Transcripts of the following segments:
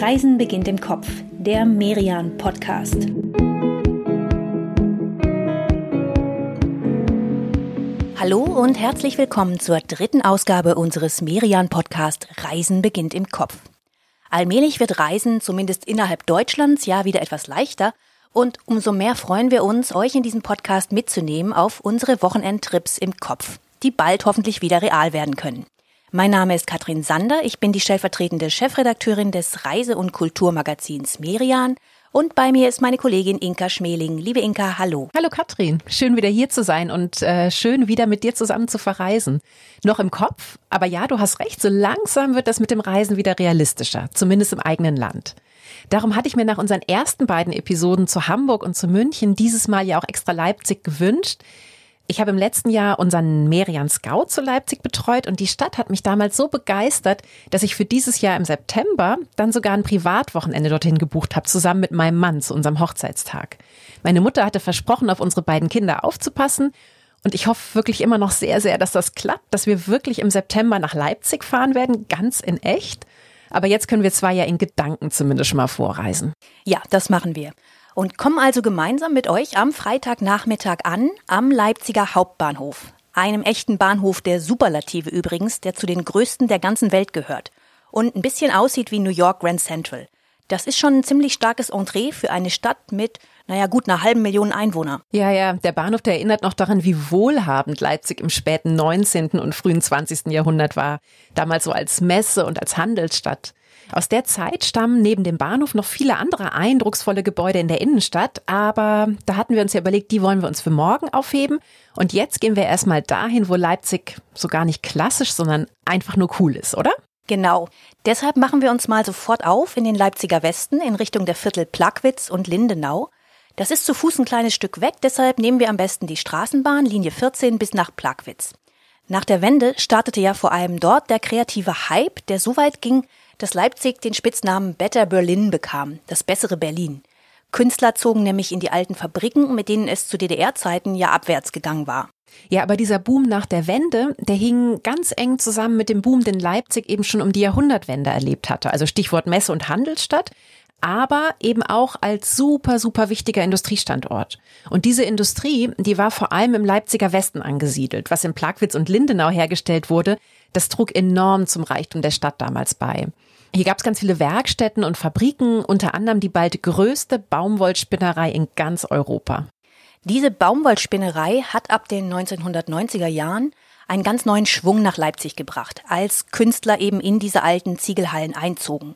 Reisen beginnt im Kopf, der Merian Podcast. Hallo und herzlich willkommen zur dritten Ausgabe unseres Merian Podcast Reisen beginnt im Kopf. Allmählich wird Reisen zumindest innerhalb Deutschlands ja wieder etwas leichter und umso mehr freuen wir uns, euch in diesem Podcast mitzunehmen auf unsere Wochenendtrips im Kopf, die bald hoffentlich wieder real werden können. Mein Name ist Katrin Sander, ich bin die stellvertretende Chefredakteurin des Reise- und Kulturmagazins Merian und bei mir ist meine Kollegin Inka Schmeling. Liebe Inka, hallo. Hallo Katrin, schön wieder hier zu sein und äh, schön wieder mit dir zusammen zu verreisen. Noch im Kopf, aber ja, du hast recht, so langsam wird das mit dem Reisen wieder realistischer, zumindest im eigenen Land. Darum hatte ich mir nach unseren ersten beiden Episoden zu Hamburg und zu München dieses Mal ja auch extra Leipzig gewünscht, ich habe im letzten Jahr unseren Merian Scout zu Leipzig betreut und die Stadt hat mich damals so begeistert, dass ich für dieses Jahr im September dann sogar ein Privatwochenende dorthin gebucht habe, zusammen mit meinem Mann zu unserem Hochzeitstag. Meine Mutter hatte versprochen, auf unsere beiden Kinder aufzupassen und ich hoffe wirklich immer noch sehr, sehr, dass das klappt, dass wir wirklich im September nach Leipzig fahren werden, ganz in echt. Aber jetzt können wir zwar ja in Gedanken zumindest schon mal vorreisen. Ja, das machen wir und kommen also gemeinsam mit euch am Freitagnachmittag an am Leipziger Hauptbahnhof. Einem echten Bahnhof der Superlative übrigens, der zu den größten der ganzen Welt gehört und ein bisschen aussieht wie New York Grand Central. Das ist schon ein ziemlich starkes Entree für eine Stadt mit, naja, gut einer halben Million Einwohner. Ja, ja, der Bahnhof, der erinnert noch daran, wie wohlhabend Leipzig im späten 19. und frühen 20. Jahrhundert war. Damals so als Messe und als Handelsstadt. Aus der Zeit stammen neben dem Bahnhof noch viele andere eindrucksvolle Gebäude in der Innenstadt, aber da hatten wir uns ja überlegt, die wollen wir uns für morgen aufheben. Und jetzt gehen wir erstmal dahin, wo Leipzig so gar nicht klassisch, sondern einfach nur cool ist, oder? Genau. Deshalb machen wir uns mal sofort auf in den Leipziger Westen in Richtung der Viertel Plagwitz und Lindenau. Das ist zu Fuß ein kleines Stück weg, deshalb nehmen wir am besten die Straßenbahn Linie 14 bis nach Plagwitz. Nach der Wende startete ja vor allem dort der kreative Hype, der so weit ging, dass Leipzig den Spitznamen Better Berlin bekam, das bessere Berlin. Künstler zogen nämlich in die alten Fabriken, mit denen es zu DDR-Zeiten ja abwärts gegangen war. Ja, aber dieser Boom nach der Wende, der hing ganz eng zusammen mit dem Boom, den Leipzig eben schon um die Jahrhundertwende erlebt hatte. Also Stichwort Messe- und Handelsstadt aber eben auch als super, super wichtiger Industriestandort. Und diese Industrie, die war vor allem im Leipziger Westen angesiedelt. Was in Plagwitz und Lindenau hergestellt wurde, das trug enorm zum Reichtum der Stadt damals bei. Hier gab es ganz viele Werkstätten und Fabriken, unter anderem die bald größte Baumwollspinnerei in ganz Europa. Diese Baumwollspinnerei hat ab den 1990er Jahren einen ganz neuen Schwung nach Leipzig gebracht, als Künstler eben in diese alten Ziegelhallen einzogen.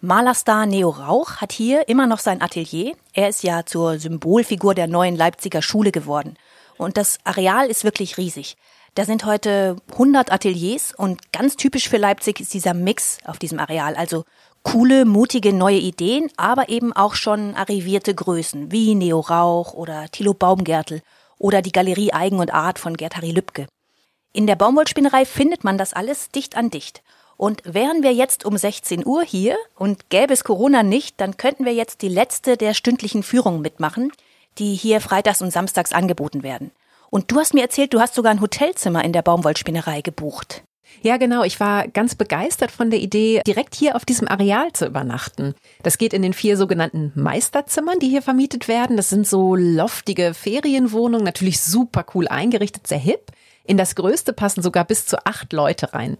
Malerstar Neo Rauch hat hier immer noch sein Atelier. Er ist ja zur Symbolfigur der neuen Leipziger Schule geworden. Und das Areal ist wirklich riesig. Da sind heute 100 Ateliers und ganz typisch für Leipzig ist dieser Mix auf diesem Areal. Also coole, mutige neue Ideen, aber eben auch schon arrivierte Größen wie Neo Rauch oder Thilo Baumgärtel oder die Galerie Eigen und Art von Gerd-Harry Lübke. In der Baumwollspinnerei findet man das alles dicht an dicht. Und wären wir jetzt um 16 Uhr hier und gäbe es Corona nicht, dann könnten wir jetzt die letzte der stündlichen Führungen mitmachen, die hier freitags und samstags angeboten werden. Und du hast mir erzählt, du hast sogar ein Hotelzimmer in der Baumwollspinnerei gebucht. Ja, genau. Ich war ganz begeistert von der Idee, direkt hier auf diesem Areal zu übernachten. Das geht in den vier sogenannten Meisterzimmern, die hier vermietet werden. Das sind so loftige Ferienwohnungen, natürlich super cool eingerichtet, sehr hip. In das größte passen sogar bis zu acht Leute rein.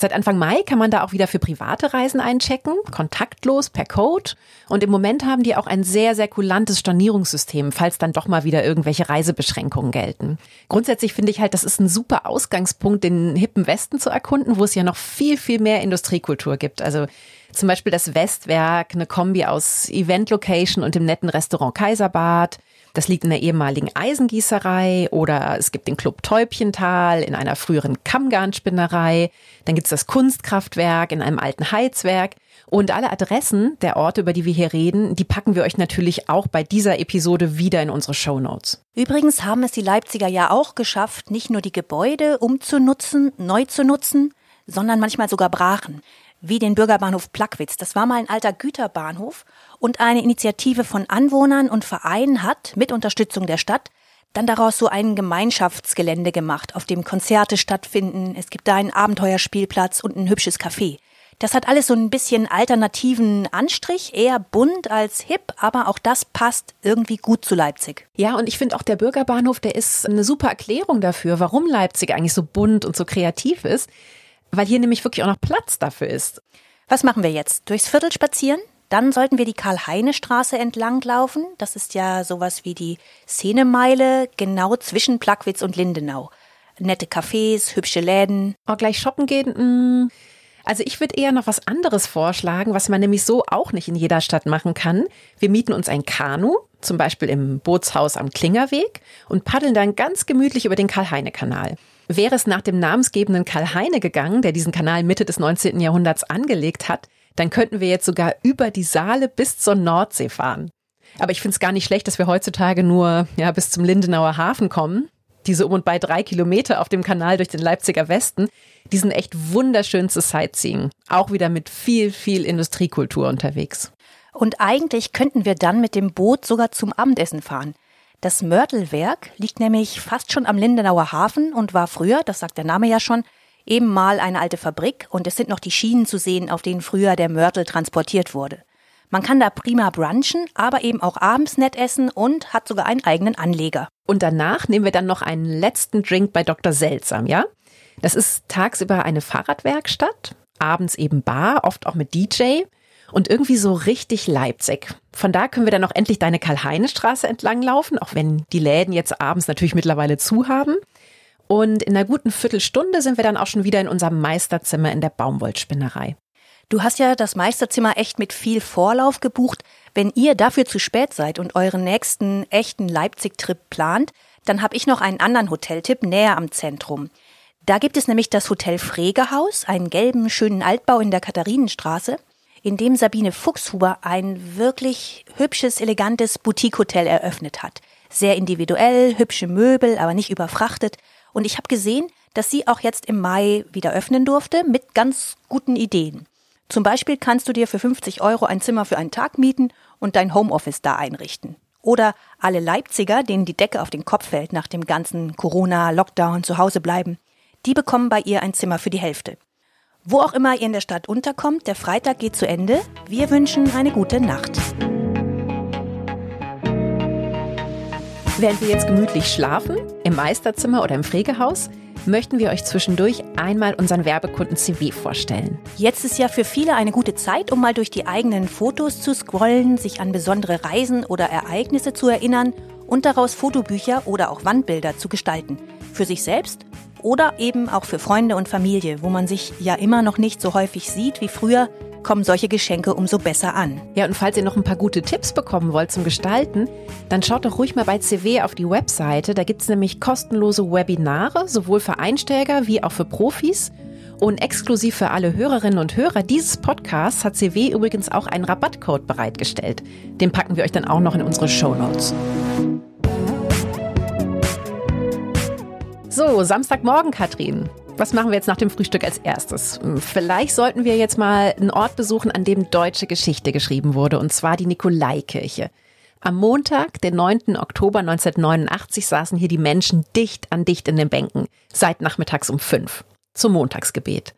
Seit Anfang Mai kann man da auch wieder für private Reisen einchecken, kontaktlos per Code. Und im Moment haben die auch ein sehr, sehr kulantes Stornierungssystem, falls dann doch mal wieder irgendwelche Reisebeschränkungen gelten. Grundsätzlich finde ich halt, das ist ein super Ausgangspunkt, den hippen Westen zu erkunden, wo es ja noch viel, viel mehr Industriekultur gibt. Also zum Beispiel das Westwerk, eine Kombi aus Event-Location und dem netten Restaurant Kaiserbad. Das liegt in der ehemaligen Eisengießerei oder es gibt den Club Täubchental in einer früheren Kammgarnspinnerei. Dann gibt es das Kunstkraftwerk in einem alten Heizwerk. Und alle Adressen der Orte, über die wir hier reden, die packen wir euch natürlich auch bei dieser Episode wieder in unsere Show Notes. Übrigens haben es die Leipziger ja auch geschafft, nicht nur die Gebäude umzunutzen, neu zu nutzen, sondern manchmal sogar brachen wie den Bürgerbahnhof Plagwitz. Das war mal ein alter Güterbahnhof und eine Initiative von Anwohnern und Vereinen hat mit Unterstützung der Stadt dann daraus so ein Gemeinschaftsgelände gemacht, auf dem Konzerte stattfinden. Es gibt da einen Abenteuerspielplatz und ein hübsches Café. Das hat alles so ein bisschen alternativen Anstrich, eher bunt als hip, aber auch das passt irgendwie gut zu Leipzig. Ja, und ich finde auch der Bürgerbahnhof, der ist eine super Erklärung dafür, warum Leipzig eigentlich so bunt und so kreativ ist, weil hier nämlich wirklich auch noch Platz dafür ist. Was machen wir jetzt? Durchs Viertel spazieren? Dann sollten wir die Karl-Heine-Straße entlang laufen. Das ist ja sowas wie die Szenemeile, genau zwischen Plagwitz und Lindenau. Nette Cafés, hübsche Läden. Oh, gleich shoppen gehen? Mh. Hm. Also ich würde eher noch was anderes vorschlagen, was man nämlich so auch nicht in jeder Stadt machen kann. Wir mieten uns ein Kanu, zum Beispiel im Bootshaus am Klingerweg, und paddeln dann ganz gemütlich über den Karl-Heine-Kanal. Wäre es nach dem namensgebenden Karl Heine gegangen, der diesen Kanal Mitte des 19. Jahrhunderts angelegt hat, dann könnten wir jetzt sogar über die Saale bis zur Nordsee fahren. Aber ich finde es gar nicht schlecht, dass wir heutzutage nur ja, bis zum Lindenauer Hafen kommen diese um und bei drei Kilometer auf dem Kanal durch den Leipziger Westen, die sind echt wunderschön zu Sightseeing. Auch wieder mit viel, viel Industriekultur unterwegs. Und eigentlich könnten wir dann mit dem Boot sogar zum Abendessen fahren. Das Mörtelwerk liegt nämlich fast schon am Lindenauer Hafen und war früher, das sagt der Name ja schon, eben mal eine alte Fabrik und es sind noch die Schienen zu sehen, auf denen früher der Mörtel transportiert wurde. Man kann da prima brunchen, aber eben auch abends nett essen und hat sogar einen eigenen Anleger. Und danach nehmen wir dann noch einen letzten Drink bei Dr. Seltsam, ja? Das ist tagsüber eine Fahrradwerkstatt, abends eben Bar, oft auch mit DJ und irgendwie so richtig Leipzig. Von da können wir dann auch endlich deine Karl-Heine-Straße entlang laufen, auch wenn die Läden jetzt abends natürlich mittlerweile zu haben. Und in einer guten Viertelstunde sind wir dann auch schon wieder in unserem Meisterzimmer in der Baumwollspinnerei. Du hast ja das Meisterzimmer echt mit viel Vorlauf gebucht. Wenn ihr dafür zu spät seid und euren nächsten echten Leipzig-Trip plant, dann habe ich noch einen anderen Hoteltipp näher am Zentrum. Da gibt es nämlich das Hotel Fregehaus, einen gelben, schönen Altbau in der Katharinenstraße, in dem Sabine Fuchshuber ein wirklich hübsches, elegantes Boutique-Hotel eröffnet hat. Sehr individuell, hübsche Möbel, aber nicht überfrachtet. Und ich habe gesehen, dass sie auch jetzt im Mai wieder öffnen durfte mit ganz guten Ideen. Zum Beispiel kannst du dir für 50 Euro ein Zimmer für einen Tag mieten und dein Homeoffice da einrichten. Oder alle Leipziger, denen die Decke auf den Kopf fällt nach dem ganzen Corona-Lockdown zu Hause bleiben, die bekommen bei ihr ein Zimmer für die Hälfte. Wo auch immer ihr in der Stadt unterkommt, der Freitag geht zu Ende. Wir wünschen eine gute Nacht. Während wir jetzt gemütlich schlafen, im Meisterzimmer oder im Pflegehaus, möchten wir euch zwischendurch einmal unseren Werbekunden CW vorstellen. Jetzt ist ja für viele eine gute Zeit, um mal durch die eigenen Fotos zu scrollen, sich an besondere Reisen oder Ereignisse zu erinnern und daraus Fotobücher oder auch Wandbilder zu gestalten. Für sich selbst oder eben auch für Freunde und Familie, wo man sich ja immer noch nicht so häufig sieht wie früher, kommen solche Geschenke umso besser an. Ja, und falls ihr noch ein paar gute Tipps bekommen wollt zum Gestalten, dann schaut doch ruhig mal bei CW auf die Webseite. Da gibt es nämlich kostenlose Webinare, sowohl für Einsteiger wie auch für Profis. Und exklusiv für alle Hörerinnen und Hörer dieses Podcasts hat CW übrigens auch einen Rabattcode bereitgestellt. Den packen wir euch dann auch noch in unsere Show Notes. So, Samstagmorgen, Katrin. Was machen wir jetzt nach dem Frühstück als erstes? Hm, vielleicht sollten wir jetzt mal einen Ort besuchen, an dem deutsche Geschichte geschrieben wurde, und zwar die Nikolaikirche. Am Montag, den 9. Oktober 1989, saßen hier die Menschen dicht an dicht in den Bänken, seit nachmittags um fünf, zum Montagsgebet.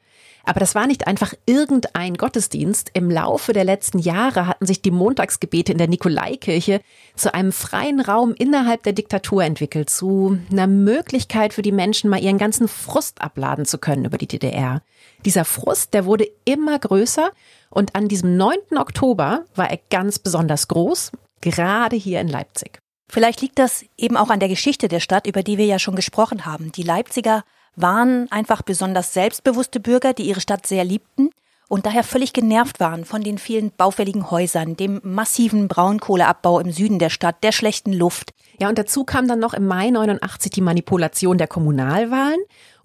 Aber das war nicht einfach irgendein Gottesdienst. Im Laufe der letzten Jahre hatten sich die Montagsgebete in der Nikolaikirche zu einem freien Raum innerhalb der Diktatur entwickelt, zu einer Möglichkeit für die Menschen mal ihren ganzen Frust abladen zu können über die DDR. Dieser Frust, der wurde immer größer und an diesem 9. Oktober war er ganz besonders groß, gerade hier in Leipzig. Vielleicht liegt das eben auch an der Geschichte der Stadt, über die wir ja schon gesprochen haben. Die Leipziger waren einfach besonders selbstbewusste Bürger, die ihre Stadt sehr liebten und daher völlig genervt waren von den vielen baufälligen Häusern, dem massiven Braunkohleabbau im Süden der Stadt, der schlechten Luft. Ja, und dazu kam dann noch im Mai 89 die Manipulation der Kommunalwahlen.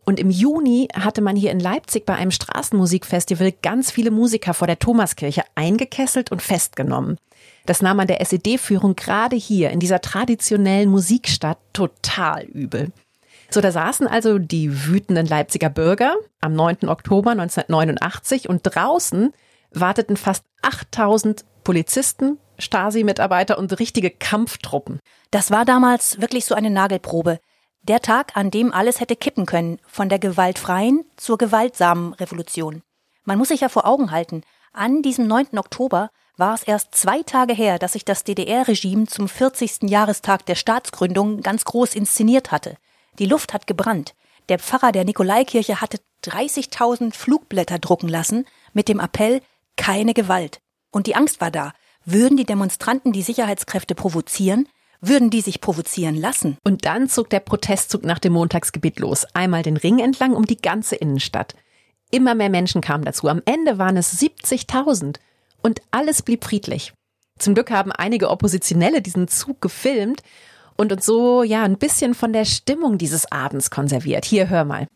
Und im Juni hatte man hier in Leipzig bei einem Straßenmusikfestival ganz viele Musiker vor der Thomaskirche eingekesselt und festgenommen. Das nahm man der SED-Führung gerade hier in dieser traditionellen Musikstadt total übel. So, da saßen also die wütenden Leipziger Bürger am 9. Oktober 1989 und draußen warteten fast 8000 Polizisten, Stasi-Mitarbeiter und richtige Kampftruppen. Das war damals wirklich so eine Nagelprobe. Der Tag, an dem alles hätte kippen können, von der gewaltfreien zur gewaltsamen Revolution. Man muss sich ja vor Augen halten, an diesem 9. Oktober war es erst zwei Tage her, dass sich das DDR-Regime zum 40. Jahrestag der Staatsgründung ganz groß inszeniert hatte. Die Luft hat gebrannt. Der Pfarrer der Nikolaikirche hatte 30.000 Flugblätter drucken lassen mit dem Appell keine Gewalt. Und die Angst war da. Würden die Demonstranten die Sicherheitskräfte provozieren? Würden die sich provozieren lassen? Und dann zog der Protestzug nach dem Montagsgebet los. Einmal den Ring entlang um die ganze Innenstadt. Immer mehr Menschen kamen dazu. Am Ende waren es 70.000. Und alles blieb friedlich. Zum Glück haben einige Oppositionelle diesen Zug gefilmt und uns so, ja, ein bisschen von der Stimmung dieses Abends konserviert. Hier, hör mal.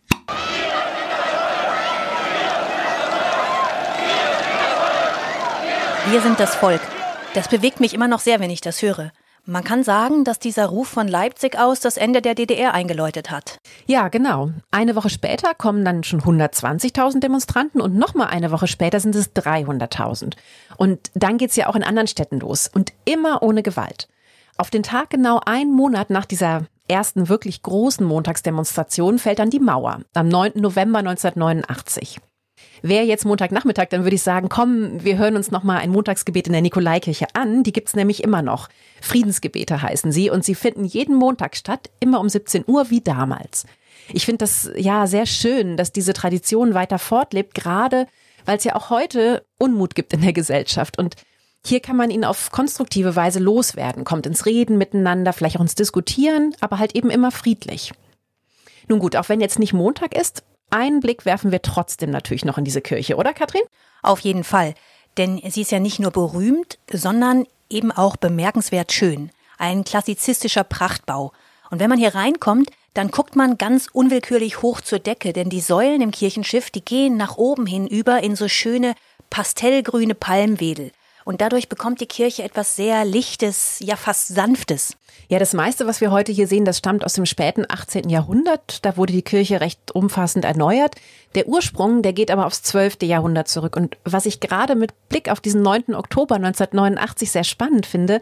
Wir sind das Volk. Das bewegt mich immer noch sehr, wenn ich das höre. Man kann sagen, dass dieser Ruf von Leipzig aus das Ende der DDR eingeläutet hat. Ja, genau. Eine Woche später kommen dann schon 120.000 Demonstranten und nochmal eine Woche später sind es 300.000. Und dann geht's ja auch in anderen Städten los und immer ohne Gewalt. Auf den Tag genau einen Monat nach dieser ersten wirklich großen Montagsdemonstration fällt dann die Mauer am 9. November 1989. Wäre jetzt Montagnachmittag, dann würde ich sagen, komm, wir hören uns noch mal ein Montagsgebet in der Nikolaikirche an. Die gibt's nämlich immer noch. Friedensgebete heißen sie und sie finden jeden Montag statt, immer um 17 Uhr wie damals. Ich finde das ja sehr schön, dass diese Tradition weiter fortlebt, gerade weil es ja auch heute Unmut gibt in der Gesellschaft und hier kann man ihn auf konstruktive Weise loswerden, kommt ins Reden miteinander, vielleicht auch ins Diskutieren, aber halt eben immer friedlich. Nun gut, auch wenn jetzt nicht Montag ist, einen Blick werfen wir trotzdem natürlich noch in diese Kirche, oder Katrin? Auf jeden Fall. Denn sie ist ja nicht nur berühmt, sondern eben auch bemerkenswert schön. Ein klassizistischer Prachtbau. Und wenn man hier reinkommt, dann guckt man ganz unwillkürlich hoch zur Decke, denn die Säulen im Kirchenschiff, die gehen nach oben hin über in so schöne pastellgrüne Palmwedel und dadurch bekommt die Kirche etwas sehr Lichtes, ja fast Sanftes. Ja, das meiste, was wir heute hier sehen, das stammt aus dem späten 18. Jahrhundert. Da wurde die Kirche recht umfassend erneuert. Der Ursprung, der geht aber aufs 12. Jahrhundert zurück. Und was ich gerade mit Blick auf diesen 9. Oktober 1989 sehr spannend finde,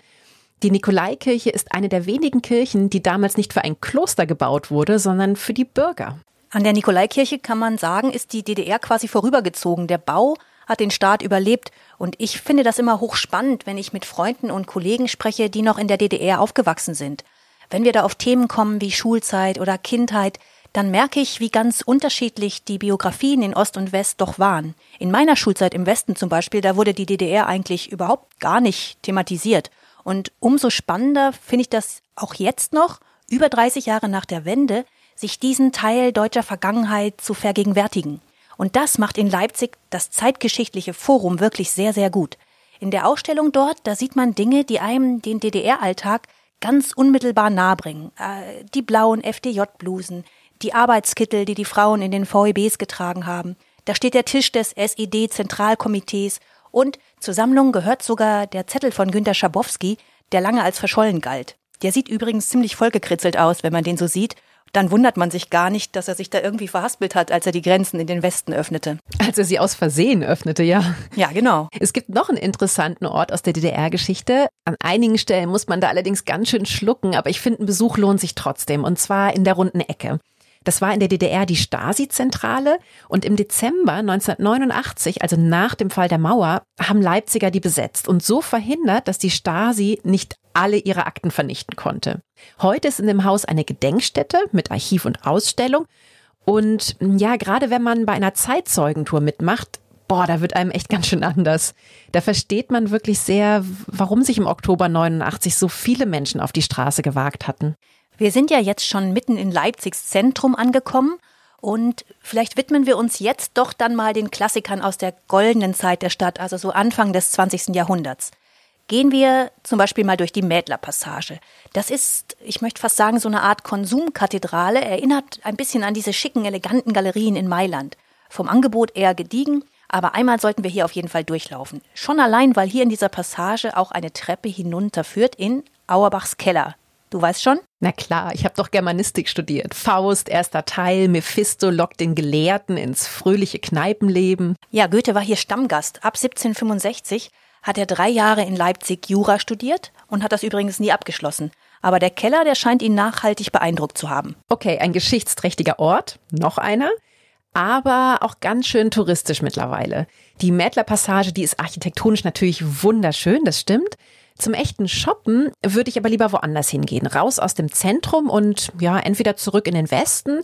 die Nikolaikirche ist eine der wenigen Kirchen, die damals nicht für ein Kloster gebaut wurde, sondern für die Bürger. An der Nikolaikirche kann man sagen, ist die DDR quasi vorübergezogen. Der Bau hat den Staat überlebt. Und ich finde das immer hochspannend, wenn ich mit Freunden und Kollegen spreche, die noch in der DDR aufgewachsen sind. Wenn wir da auf Themen kommen wie Schulzeit oder Kindheit, dann merke ich, wie ganz unterschiedlich die Biografien in Ost und West doch waren. In meiner Schulzeit im Westen zum Beispiel, da wurde die DDR eigentlich überhaupt gar nicht thematisiert. Und umso spannender finde ich das auch jetzt noch, über 30 Jahre nach der Wende, sich diesen Teil deutscher Vergangenheit zu vergegenwärtigen. Und das macht in Leipzig das zeitgeschichtliche Forum wirklich sehr, sehr gut. In der Ausstellung dort, da sieht man Dinge, die einem den DDR-Alltag ganz unmittelbar nahebringen. Äh, die blauen FDJ-Blusen, die Arbeitskittel, die die Frauen in den VEBs getragen haben. Da steht der Tisch des SED-Zentralkomitees und zur Sammlung gehört sogar der Zettel von Günter Schabowski, der lange als verschollen galt. Der sieht übrigens ziemlich vollgekritzelt aus, wenn man den so sieht dann wundert man sich gar nicht, dass er sich da irgendwie verhaspelt hat, als er die Grenzen in den Westen öffnete. Als er sie aus Versehen öffnete, ja. Ja, genau. Es gibt noch einen interessanten Ort aus der DDR-Geschichte. An einigen Stellen muss man da allerdings ganz schön schlucken, aber ich finde, ein Besuch lohnt sich trotzdem. Und zwar in der runden Ecke. Das war in der DDR die Stasi-Zentrale und im Dezember 1989, also nach dem Fall der Mauer, haben Leipziger die besetzt und so verhindert, dass die Stasi nicht alle ihre Akten vernichten konnte. Heute ist in dem Haus eine Gedenkstätte mit Archiv und Ausstellung und ja, gerade wenn man bei einer Zeitzeugentour mitmacht, boah, da wird einem echt ganz schön anders. Da versteht man wirklich sehr, warum sich im Oktober 89 so viele Menschen auf die Straße gewagt hatten. Wir sind ja jetzt schon mitten in Leipzigs Zentrum angekommen und vielleicht widmen wir uns jetzt doch dann mal den Klassikern aus der goldenen Zeit der Stadt, also so Anfang des 20. Jahrhunderts. Gehen wir zum Beispiel mal durch die Mädlerpassage. Das ist, ich möchte fast sagen, so eine Art Konsumkathedrale, erinnert ein bisschen an diese schicken, eleganten Galerien in Mailand. Vom Angebot eher gediegen, aber einmal sollten wir hier auf jeden Fall durchlaufen. Schon allein, weil hier in dieser Passage auch eine Treppe hinunterführt in Auerbachs Keller. Du weißt schon? Na klar, ich habe doch Germanistik studiert. Faust, erster Teil, Mephisto lockt den Gelehrten ins fröhliche Kneipenleben. Ja, Goethe war hier Stammgast. Ab 1765 hat er drei Jahre in Leipzig Jura studiert und hat das übrigens nie abgeschlossen. Aber der Keller, der scheint ihn nachhaltig beeindruckt zu haben. Okay, ein geschichtsträchtiger Ort. Noch einer. aber auch ganz schön touristisch mittlerweile. Die Mädler Passage, die ist architektonisch natürlich wunderschön, das stimmt. Zum echten Shoppen würde ich aber lieber woanders hingehen. Raus aus dem Zentrum und ja, entweder zurück in den Westen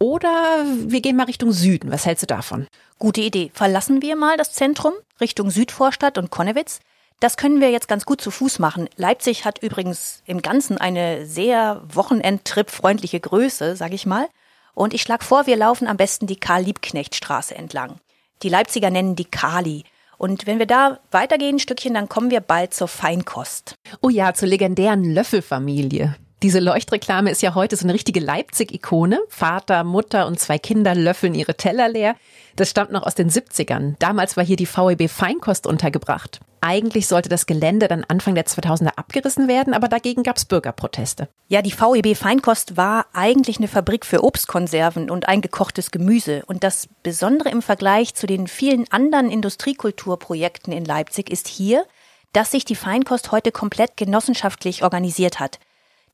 oder wir gehen mal Richtung Süden. Was hältst du davon? Gute Idee. Verlassen wir mal das Zentrum Richtung Südvorstadt und Konnewitz. Das können wir jetzt ganz gut zu Fuß machen. Leipzig hat übrigens im Ganzen eine sehr Wochenendtrip-freundliche Größe, sag ich mal. Und ich schlage vor, wir laufen am besten die Karl-Liebknecht-Straße entlang. Die Leipziger nennen die Kali. Und wenn wir da weitergehen ein Stückchen, dann kommen wir bald zur Feinkost. Oh ja, zur legendären Löffelfamilie. Diese Leuchtreklame ist ja heute so eine richtige Leipzig-Ikone. Vater, Mutter und zwei Kinder löffeln ihre Teller leer. Das stammt noch aus den 70ern. Damals war hier die VEB Feinkost untergebracht. Eigentlich sollte das Gelände dann Anfang der 2000er abgerissen werden, aber dagegen gab es Bürgerproteste. Ja, die VEB Feinkost war eigentlich eine Fabrik für Obstkonserven und eingekochtes Gemüse. Und das Besondere im Vergleich zu den vielen anderen Industriekulturprojekten in Leipzig ist hier, dass sich die Feinkost heute komplett genossenschaftlich organisiert hat.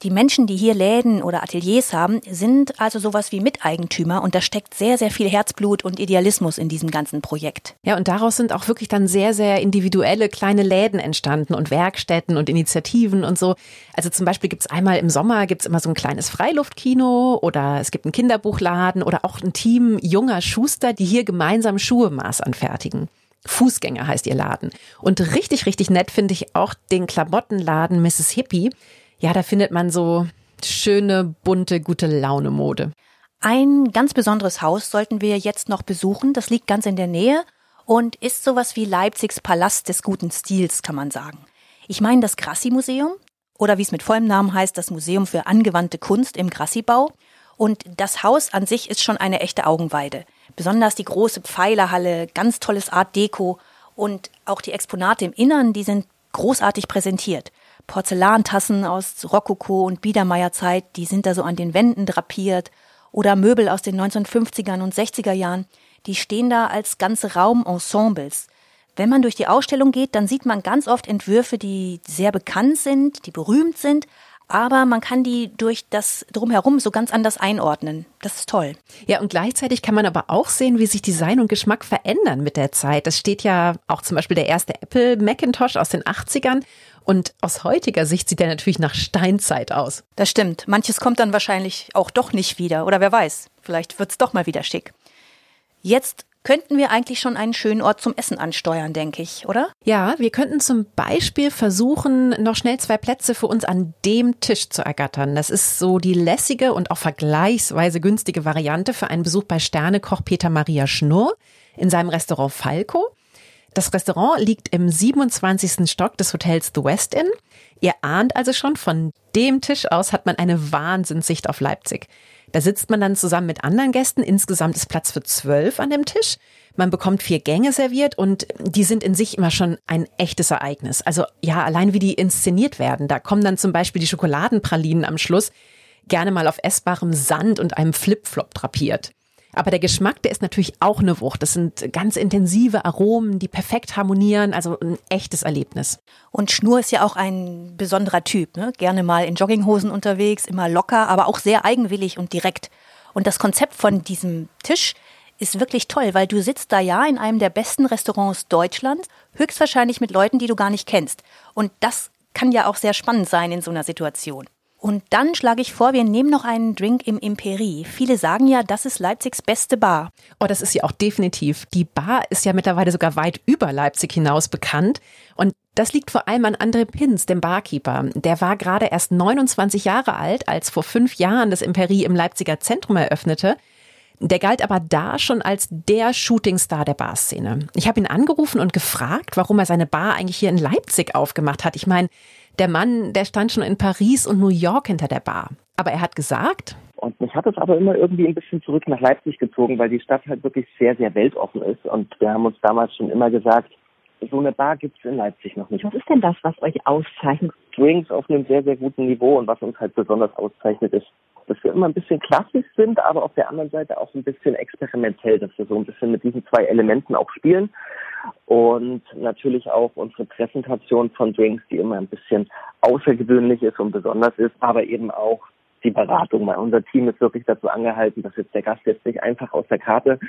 Die Menschen, die hier Läden oder Ateliers haben, sind also sowas wie Miteigentümer und da steckt sehr, sehr viel Herzblut und Idealismus in diesem ganzen Projekt. Ja, und daraus sind auch wirklich dann sehr, sehr individuelle kleine Läden entstanden und Werkstätten und Initiativen und so. Also zum Beispiel gibt's einmal im Sommer gibt's immer so ein kleines Freiluftkino oder es gibt einen Kinderbuchladen oder auch ein Team junger Schuster, die hier gemeinsam Schuhe Maß anfertigen. Fußgänger heißt ihr Laden. Und richtig, richtig nett finde ich auch den Klamottenladen Mrs. Hippie. Ja, da findet man so schöne, bunte, gute Laune Mode. Ein ganz besonderes Haus sollten wir jetzt noch besuchen. Das liegt ganz in der Nähe und ist sowas wie Leipzigs Palast des guten Stils, kann man sagen. Ich meine das Grassi-Museum oder wie es mit vollem Namen heißt, das Museum für angewandte Kunst im Grassi-Bau. Und das Haus an sich ist schon eine echte Augenweide. Besonders die große Pfeilerhalle, ganz tolles Art Deko und auch die Exponate im Innern, die sind großartig präsentiert. Porzellantassen aus Rokoko und Biedermeierzeit, die sind da so an den Wänden drapiert. Oder Möbel aus den 1950ern und 60er Jahren, die stehen da als ganze Raumensembles. Wenn man durch die Ausstellung geht, dann sieht man ganz oft Entwürfe, die sehr bekannt sind, die berühmt sind, aber man kann die durch das drumherum so ganz anders einordnen. Das ist toll. Ja, und gleichzeitig kann man aber auch sehen, wie sich Design und Geschmack verändern mit der Zeit. Das steht ja auch zum Beispiel der erste Apple Macintosh aus den 80ern und aus heutiger Sicht sieht er natürlich nach Steinzeit aus. Das stimmt. Manches kommt dann wahrscheinlich auch doch nicht wieder. Oder wer weiß, vielleicht wird's doch mal wieder schick. Jetzt könnten wir eigentlich schon einen schönen Ort zum Essen ansteuern, denke ich, oder? Ja, wir könnten zum Beispiel versuchen, noch schnell zwei Plätze für uns an dem Tisch zu ergattern. Das ist so die lässige und auch vergleichsweise günstige Variante für einen Besuch bei Sternekoch Peter Maria Schnurr in seinem Restaurant Falco. Das Restaurant liegt im 27. Stock des Hotels The West Inn. Ihr ahnt also schon, von dem Tisch aus hat man eine Wahnsinnssicht auf Leipzig. Da sitzt man dann zusammen mit anderen Gästen. Insgesamt ist Platz für zwölf an dem Tisch. Man bekommt vier Gänge serviert und die sind in sich immer schon ein echtes Ereignis. Also ja, allein wie die inszeniert werden. Da kommen dann zum Beispiel die Schokoladenpralinen am Schluss gerne mal auf essbarem Sand und einem Flipflop drapiert. Aber der Geschmack, der ist natürlich auch eine Wucht. Das sind ganz intensive Aromen, die perfekt harmonieren, also ein echtes Erlebnis. Und Schnur ist ja auch ein besonderer Typ, ne? gerne mal in Jogginghosen unterwegs, immer locker, aber auch sehr eigenwillig und direkt. Und das Konzept von diesem Tisch ist wirklich toll, weil du sitzt da ja in einem der besten Restaurants Deutschlands, höchstwahrscheinlich mit Leuten, die du gar nicht kennst. Und das kann ja auch sehr spannend sein in so einer Situation. Und dann schlage ich vor, wir nehmen noch einen Drink im Imperie. Viele sagen ja, das ist Leipzigs beste Bar. Oh, das ist ja auch definitiv. Die Bar ist ja mittlerweile sogar weit über Leipzig hinaus bekannt. Und das liegt vor allem an André Pins, dem Barkeeper. Der war gerade erst 29 Jahre alt, als vor fünf Jahren das Imperie im Leipziger Zentrum eröffnete. Der galt aber da schon als der Shootingstar der Barszene. Ich habe ihn angerufen und gefragt, warum er seine Bar eigentlich hier in Leipzig aufgemacht hat. Ich meine, der Mann, der stand schon in Paris und New York hinter der Bar. Aber er hat gesagt, und mich hat es aber immer irgendwie ein bisschen zurück nach Leipzig gezogen, weil die Stadt halt wirklich sehr, sehr weltoffen ist. Und wir haben uns damals schon immer gesagt, so eine Bar gibt es in Leipzig noch nicht. Was ist denn das, was euch auszeichnet? Drinks auf einem sehr, sehr guten Niveau und was uns halt besonders auszeichnet ist, dass wir immer ein bisschen klassisch sind, aber auf der anderen Seite auch ein bisschen experimentell, dass wir so ein bisschen mit diesen zwei Elementen auch spielen. Und natürlich auch unsere Präsentation von Drinks, die immer ein bisschen außergewöhnlich ist und besonders ist, aber eben auch die Beratung, weil unser Team ist wirklich dazu angehalten, dass jetzt der Gast jetzt nicht einfach aus der Karte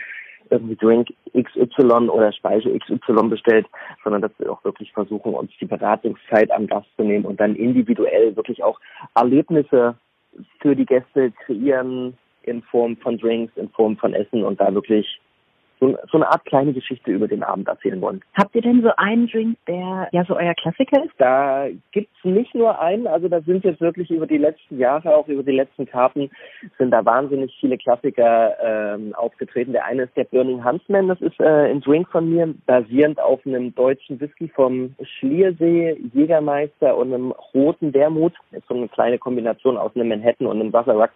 irgendwie Drink XY oder Speise XY bestellt, sondern dass wir auch wirklich versuchen, uns die Beratungszeit am Gast zu nehmen und dann individuell wirklich auch Erlebnisse für die Gäste kreieren in Form von Drinks, in Form von Essen und da wirklich so, so eine Art kleine Geschichte über den Abend erzählen wollen. Habt ihr denn so einen Drink, der ja so euer Klassiker ist? Da gibt's nicht nur einen, also da sind jetzt wirklich über die letzten Jahre, auch über die letzten Karten, sind da wahnsinnig viele Klassiker ähm, aufgetreten. Der eine ist der Burning Huntsman, das ist äh, ein Drink von mir, basierend auf einem deutschen Whisky vom Schliersee, Jägermeister und einem roten Wermut. Das ist so eine kleine Kombination aus einem Manhattan und einem Wasserrock.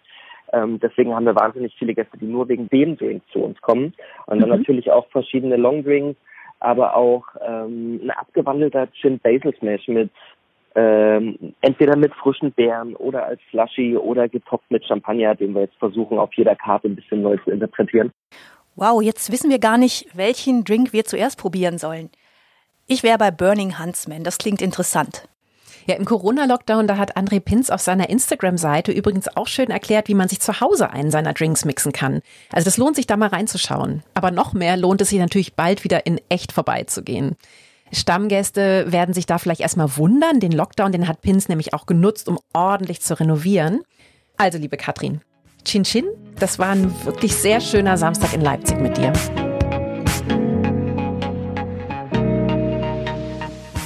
Ähm, deswegen haben wir wahnsinnig viele Gäste, die nur wegen dem Drink zu uns kommen. Und dann mhm. natürlich auch verschiedene Longdrinks, aber auch ähm, ein abgewandelter Gin Basil Smash mit ähm, entweder mit frischen Beeren oder als Slushy oder getoppt mit Champagner, den wir jetzt versuchen auf jeder Karte ein bisschen neu zu interpretieren. Wow, jetzt wissen wir gar nicht, welchen Drink wir zuerst probieren sollen. Ich wäre bei Burning Huntsman, das klingt interessant. Ja, im Corona-Lockdown, da hat André Pinz auf seiner Instagram-Seite übrigens auch schön erklärt, wie man sich zu Hause einen seiner Drinks mixen kann. Also das lohnt sich da mal reinzuschauen. Aber noch mehr lohnt es sich natürlich bald wieder in echt vorbeizugehen. Stammgäste werden sich da vielleicht erstmal wundern. Den Lockdown, den hat Pins nämlich auch genutzt, um ordentlich zu renovieren. Also, liebe Katrin, Chin Chin, das war ein wirklich sehr schöner Samstag in Leipzig mit dir.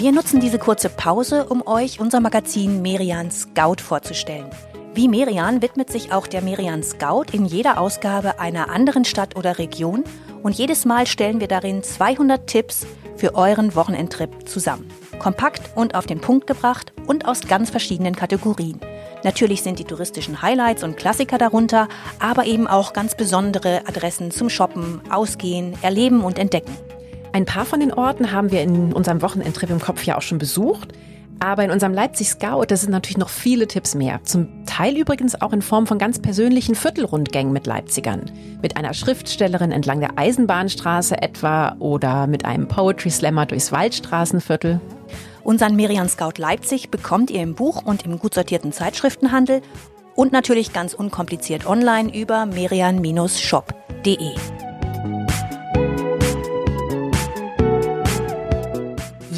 Wir nutzen diese kurze Pause, um euch unser Magazin Merian Scout vorzustellen. Wie Merian widmet sich auch der Merian Scout in jeder Ausgabe einer anderen Stadt oder Region und jedes Mal stellen wir darin 200 Tipps für euren Wochenendtrip zusammen. Kompakt und auf den Punkt gebracht und aus ganz verschiedenen Kategorien. Natürlich sind die touristischen Highlights und Klassiker darunter, aber eben auch ganz besondere Adressen zum Shoppen, Ausgehen, Erleben und Entdecken. Ein paar von den Orten haben wir in unserem Wochenendtrip im Kopf ja auch schon besucht. Aber in unserem Leipzig Scout, da sind natürlich noch viele Tipps mehr. Zum Teil übrigens auch in Form von ganz persönlichen Viertelrundgängen mit Leipzigern. Mit einer Schriftstellerin entlang der Eisenbahnstraße etwa oder mit einem Poetry Slammer durchs Waldstraßenviertel. Unseren Merian Scout Leipzig bekommt ihr im Buch und im gut sortierten Zeitschriftenhandel und natürlich ganz unkompliziert online über merian-shop.de.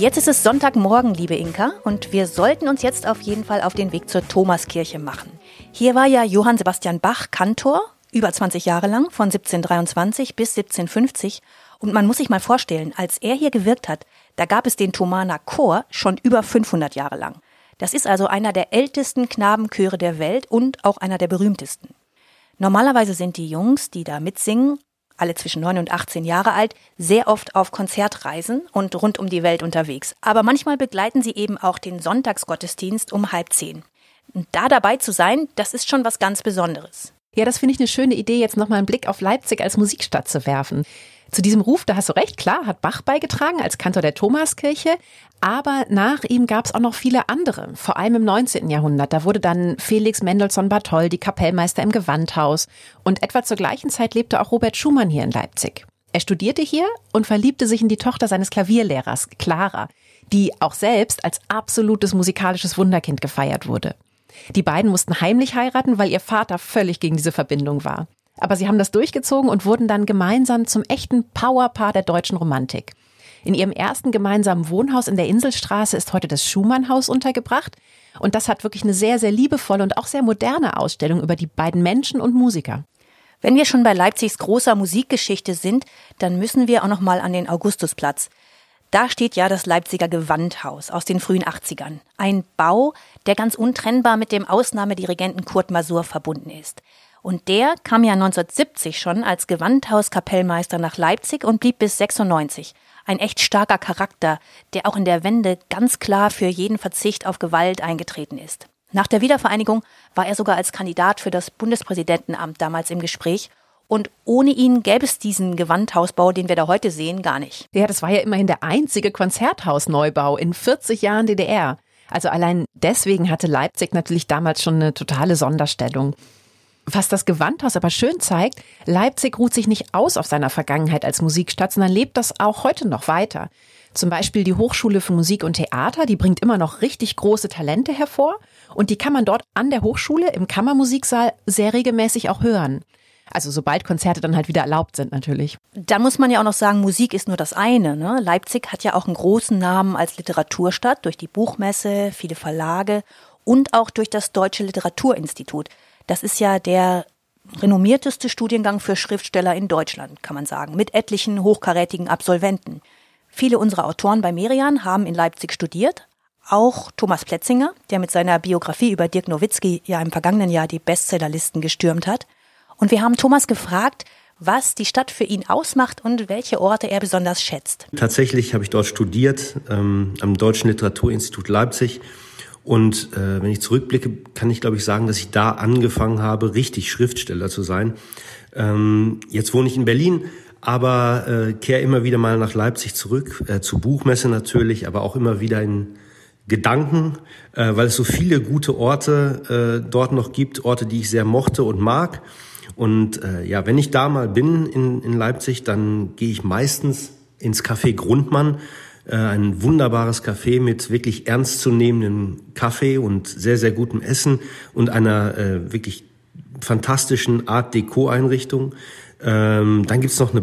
Jetzt ist es Sonntagmorgen, liebe Inka, und wir sollten uns jetzt auf jeden Fall auf den Weg zur Thomaskirche machen. Hier war ja Johann Sebastian Bach Kantor, über 20 Jahre lang, von 1723 bis 1750. Und man muss sich mal vorstellen, als er hier gewirkt hat, da gab es den Thomaner Chor schon über 500 Jahre lang. Das ist also einer der ältesten Knabenchöre der Welt und auch einer der berühmtesten. Normalerweise sind die Jungs, die da mitsingen, alle zwischen 9 und 18 Jahre alt, sehr oft auf Konzertreisen und rund um die Welt unterwegs. Aber manchmal begleiten sie eben auch den Sonntagsgottesdienst um halb zehn. Und da dabei zu sein, das ist schon was ganz Besonderes. Ja, das finde ich eine schöne Idee, jetzt nochmal einen Blick auf Leipzig als Musikstadt zu werfen. Zu diesem Ruf, da hast du recht, klar, hat Bach beigetragen als Kantor der Thomaskirche, aber nach ihm gab es auch noch viele andere, vor allem im 19. Jahrhundert. Da wurde dann Felix Mendelssohn Bartholdy Kapellmeister im Gewandhaus und etwa zur gleichen Zeit lebte auch Robert Schumann hier in Leipzig. Er studierte hier und verliebte sich in die Tochter seines Klavierlehrers, Clara, die auch selbst als absolutes musikalisches Wunderkind gefeiert wurde. Die beiden mussten heimlich heiraten, weil ihr Vater völlig gegen diese Verbindung war. Aber sie haben das durchgezogen und wurden dann gemeinsam zum echten Powerpaar der deutschen Romantik. In ihrem ersten gemeinsamen Wohnhaus in der Inselstraße ist heute das Schumann-Haus untergebracht. Und das hat wirklich eine sehr, sehr liebevolle und auch sehr moderne Ausstellung über die beiden Menschen und Musiker. Wenn wir schon bei Leipzigs großer Musikgeschichte sind, dann müssen wir auch noch mal an den Augustusplatz. Da steht ja das Leipziger Gewandhaus aus den frühen 80ern. Ein Bau, der ganz untrennbar mit dem Ausnahmedirigenten Kurt Masur verbunden ist. Und der kam ja 1970 schon als Gewandhauskapellmeister nach Leipzig und blieb bis 96. Ein echt starker Charakter, der auch in der Wende ganz klar für jeden Verzicht auf Gewalt eingetreten ist. Nach der Wiedervereinigung war er sogar als Kandidat für das Bundespräsidentenamt damals im Gespräch und ohne ihn gäbe es diesen Gewandhausbau, den wir da heute sehen, gar nicht. Ja, das war ja immerhin der einzige Konzerthausneubau in 40 Jahren DDR. Also allein deswegen hatte Leipzig natürlich damals schon eine totale Sonderstellung. Was das Gewandhaus aber schön zeigt, Leipzig ruht sich nicht aus auf seiner Vergangenheit als Musikstadt, sondern lebt das auch heute noch weiter. Zum Beispiel die Hochschule für Musik und Theater, die bringt immer noch richtig große Talente hervor und die kann man dort an der Hochschule im Kammermusiksaal sehr regelmäßig auch hören. Also sobald Konzerte dann halt wieder erlaubt sind natürlich. Dann muss man ja auch noch sagen, Musik ist nur das eine. Ne? Leipzig hat ja auch einen großen Namen als Literaturstadt durch die Buchmesse, viele Verlage und auch durch das Deutsche Literaturinstitut. Das ist ja der renommierteste Studiengang für Schriftsteller in Deutschland, kann man sagen, mit etlichen hochkarätigen Absolventen. Viele unserer Autoren bei Merian haben in Leipzig studiert, auch Thomas Pletzinger, der mit seiner Biografie über Dirk Nowitzki ja im vergangenen Jahr die Bestsellerlisten gestürmt hat. Und wir haben Thomas gefragt, was die Stadt für ihn ausmacht und welche Orte er besonders schätzt. Tatsächlich habe ich dort studiert, ähm, am Deutschen Literaturinstitut Leipzig. Und äh, wenn ich zurückblicke, kann ich, glaube ich, sagen, dass ich da angefangen habe, richtig Schriftsteller zu sein. Ähm, jetzt wohne ich in Berlin, aber äh, kehre immer wieder mal nach Leipzig zurück, äh, zur Buchmesse natürlich, aber auch immer wieder in Gedanken, äh, weil es so viele gute Orte äh, dort noch gibt, Orte, die ich sehr mochte und mag. Und äh, ja, wenn ich da mal bin in, in Leipzig, dann gehe ich meistens ins Café Grundmann. Äh, ein wunderbares Café mit wirklich ernstzunehmendem Kaffee und sehr, sehr gutem Essen und einer äh, wirklich fantastischen Art Deko-Einrichtung. Ähm, dann gibt's noch eine,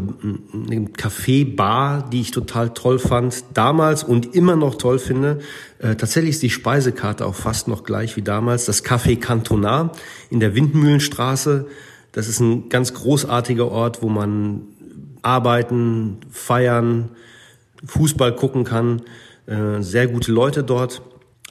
eine Café-Bar, die ich total toll fand damals und immer noch toll finde. Äh, tatsächlich ist die Speisekarte auch fast noch gleich wie damals. Das Café Cantonar in der Windmühlenstraße. Das ist ein ganz großartiger Ort, wo man arbeiten, feiern, Fußball gucken kann. Äh, sehr gute Leute dort.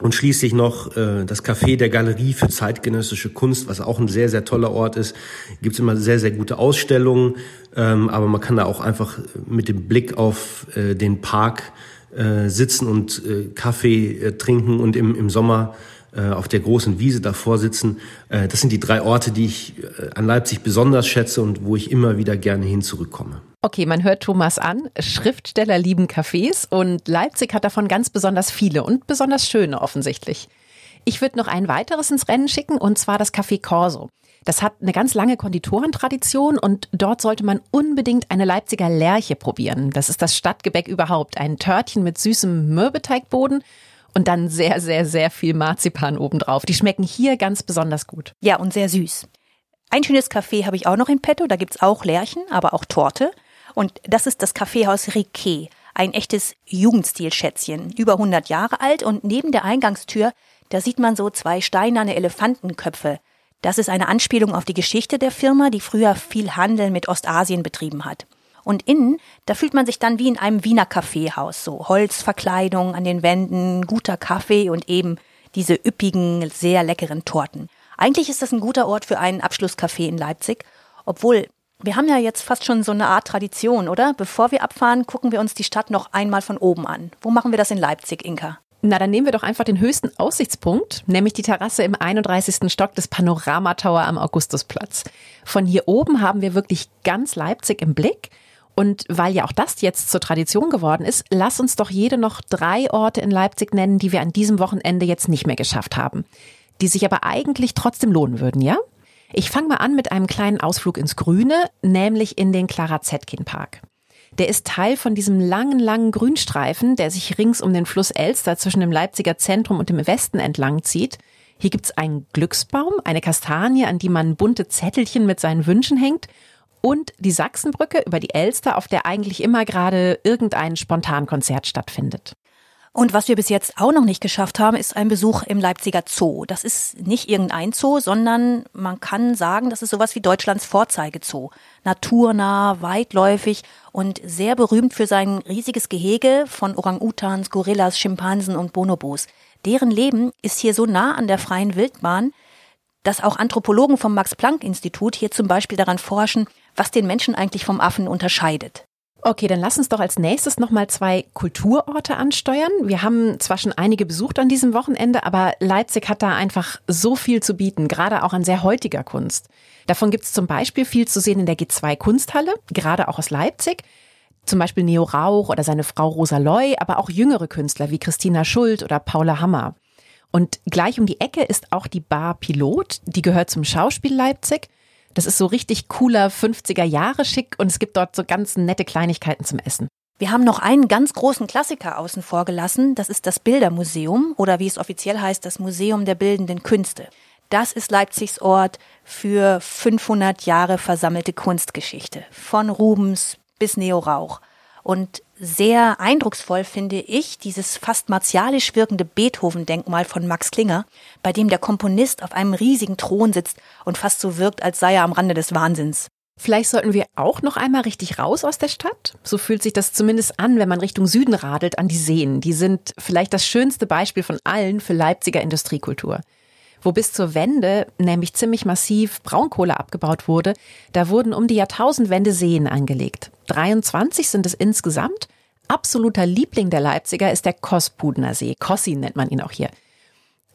Und schließlich noch äh, das Café der Galerie für zeitgenössische Kunst, was auch ein sehr, sehr toller Ort ist. Gibt immer sehr, sehr gute Ausstellungen, ähm, aber man kann da auch einfach mit dem Blick auf äh, den Park äh, sitzen und äh, Kaffee äh, trinken und im, im Sommer äh, auf der großen Wiese davor sitzen. Äh, das sind die drei Orte, die ich äh, an Leipzig besonders schätze und wo ich immer wieder gerne hin zurückkomme. Okay, man hört Thomas an. Schriftsteller lieben Cafés und Leipzig hat davon ganz besonders viele und besonders schöne offensichtlich. Ich würde noch ein weiteres ins Rennen schicken und zwar das Café Corso. Das hat eine ganz lange Konditorentradition und dort sollte man unbedingt eine Leipziger Lerche probieren. Das ist das Stadtgebäck überhaupt. Ein Törtchen mit süßem Mürbeteigboden und dann sehr, sehr, sehr viel Marzipan obendrauf. Die schmecken hier ganz besonders gut. Ja, und sehr süß. Ein schönes Café habe ich auch noch in petto. Da gibt's auch Lerchen, aber auch Torte. Und das ist das Kaffeehaus Riquet, ein echtes Jugendstilschätzchen, über 100 Jahre alt und neben der Eingangstür, da sieht man so zwei steinerne Elefantenköpfe. Das ist eine Anspielung auf die Geschichte der Firma, die früher viel Handel mit Ostasien betrieben hat. Und innen, da fühlt man sich dann wie in einem Wiener Kaffeehaus, so Holzverkleidung an den Wänden, guter Kaffee und eben diese üppigen, sehr leckeren Torten. Eigentlich ist das ein guter Ort für einen Abschlusscafé in Leipzig, obwohl wir haben ja jetzt fast schon so eine Art Tradition, oder? Bevor wir abfahren, gucken wir uns die Stadt noch einmal von oben an. Wo machen wir das in Leipzig, Inka? Na, dann nehmen wir doch einfach den höchsten Aussichtspunkt, nämlich die Terrasse im 31. Stock des Panoramatower am Augustusplatz. Von hier oben haben wir wirklich ganz Leipzig im Blick. Und weil ja auch das jetzt zur Tradition geworden ist, lass uns doch jede noch drei Orte in Leipzig nennen, die wir an diesem Wochenende jetzt nicht mehr geschafft haben. Die sich aber eigentlich trotzdem lohnen würden, ja? Ich fange mal an mit einem kleinen Ausflug ins Grüne, nämlich in den Clara Zetkin Park. Der ist Teil von diesem langen, langen Grünstreifen, der sich rings um den Fluss Elster zwischen dem Leipziger Zentrum und dem Westen entlang zieht. Hier gibt's einen Glücksbaum, eine Kastanie, an die man bunte Zettelchen mit seinen Wünschen hängt und die Sachsenbrücke über die Elster, auf der eigentlich immer gerade irgendein Spontankonzert stattfindet. Und was wir bis jetzt auch noch nicht geschafft haben, ist ein Besuch im Leipziger Zoo. Das ist nicht irgendein Zoo, sondern man kann sagen, das ist sowas wie Deutschlands Vorzeigezoo. Naturnah, weitläufig und sehr berühmt für sein riesiges Gehege von Orang-Utans, Gorillas, Schimpansen und Bonobos. Deren Leben ist hier so nah an der freien Wildbahn, dass auch Anthropologen vom Max-Planck-Institut hier zum Beispiel daran forschen, was den Menschen eigentlich vom Affen unterscheidet. Okay, dann lass uns doch als nächstes nochmal zwei Kulturorte ansteuern. Wir haben zwar schon einige besucht an diesem Wochenende, aber Leipzig hat da einfach so viel zu bieten, gerade auch an sehr heutiger Kunst. Davon gibt es zum Beispiel viel zu sehen in der G2 Kunsthalle, gerade auch aus Leipzig. Zum Beispiel Neo Rauch oder seine Frau Rosa Loy, aber auch jüngere Künstler wie Christina Schuld oder Paula Hammer. Und gleich um die Ecke ist auch die Bar Pilot, die gehört zum Schauspiel Leipzig. Das ist so richtig cooler 50er Jahre schick und es gibt dort so ganz nette Kleinigkeiten zum Essen. Wir haben noch einen ganz großen Klassiker außen vor gelassen. Das ist das Bildermuseum oder wie es offiziell heißt, das Museum der Bildenden Künste. Das ist Leipzigs Ort für 500 Jahre versammelte Kunstgeschichte. Von Rubens bis Neo Rauch. Und sehr eindrucksvoll finde ich dieses fast martialisch wirkende Beethoven-Denkmal von Max Klinger, bei dem der Komponist auf einem riesigen Thron sitzt und fast so wirkt, als sei er am Rande des Wahnsinns. Vielleicht sollten wir auch noch einmal richtig raus aus der Stadt. So fühlt sich das zumindest an, wenn man Richtung Süden radelt, an die Seen. Die sind vielleicht das schönste Beispiel von allen für Leipziger Industriekultur wo bis zur Wende nämlich ziemlich massiv Braunkohle abgebaut wurde, da wurden um die Jahrtausendwende Seen angelegt. 23 sind es insgesamt. Absoluter Liebling der Leipziger ist der Kospudner See. Kossi nennt man ihn auch hier.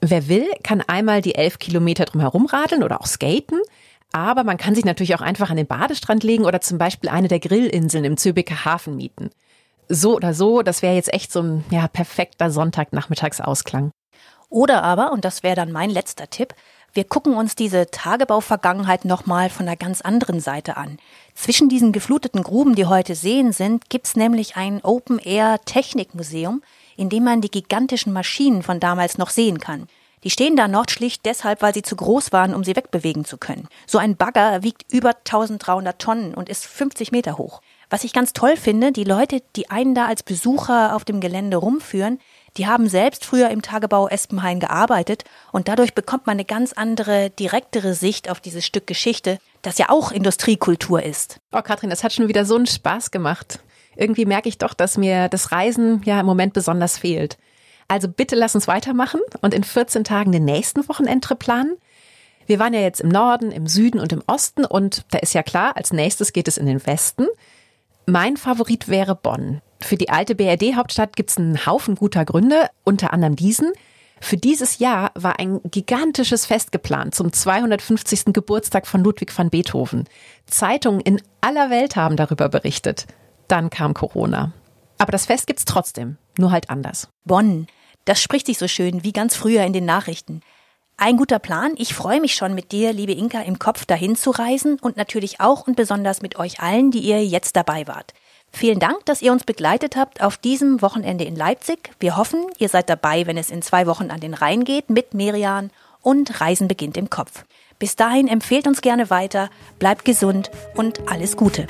Wer will, kann einmal die elf Kilometer drumherum radeln oder auch skaten. Aber man kann sich natürlich auch einfach an den Badestrand legen oder zum Beispiel eine der Grillinseln im Zübecker Hafen mieten. So oder so, das wäre jetzt echt so ein ja, perfekter Sonntagnachmittagsausklang. Oder aber, und das wäre dann mein letzter Tipp, wir gucken uns diese Tagebauvergangenheit nochmal von einer ganz anderen Seite an. Zwischen diesen gefluteten Gruben, die heute sehen sind, gibt's nämlich ein Open-Air-Technikmuseum, in dem man die gigantischen Maschinen von damals noch sehen kann. Die stehen da noch schlicht deshalb, weil sie zu groß waren, um sie wegbewegen zu können. So ein Bagger wiegt über 1300 Tonnen und ist 50 Meter hoch. Was ich ganz toll finde, die Leute, die einen da als Besucher auf dem Gelände rumführen, die haben selbst früher im Tagebau Espenhain gearbeitet und dadurch bekommt man eine ganz andere, direktere Sicht auf dieses Stück Geschichte, das ja auch Industriekultur ist. Oh, Katrin, das hat schon wieder so einen Spaß gemacht. Irgendwie merke ich doch, dass mir das Reisen ja im Moment besonders fehlt. Also bitte lass uns weitermachen und in 14 Tagen den nächsten Wochenendtrip planen. Wir waren ja jetzt im Norden, im Süden und im Osten und da ist ja klar, als nächstes geht es in den Westen. Mein Favorit wäre Bonn. Für die alte BRD-Hauptstadt gibt es einen Haufen guter Gründe, unter anderem diesen. Für dieses Jahr war ein gigantisches Fest geplant zum 250. Geburtstag von Ludwig van Beethoven. Zeitungen in aller Welt haben darüber berichtet. Dann kam Corona. Aber das Fest gibt's trotzdem, nur halt anders. Bonn, das spricht sich so schön wie ganz früher in den Nachrichten. Ein guter Plan. Ich freue mich schon mit dir, liebe Inka, im Kopf dahin zu reisen und natürlich auch und besonders mit euch allen, die ihr jetzt dabei wart. Vielen Dank, dass ihr uns begleitet habt auf diesem Wochenende in Leipzig. Wir hoffen, ihr seid dabei, wenn es in zwei Wochen an den Rhein geht mit Merian und Reisen beginnt im Kopf. Bis dahin empfehlt uns gerne weiter, bleibt gesund und alles Gute.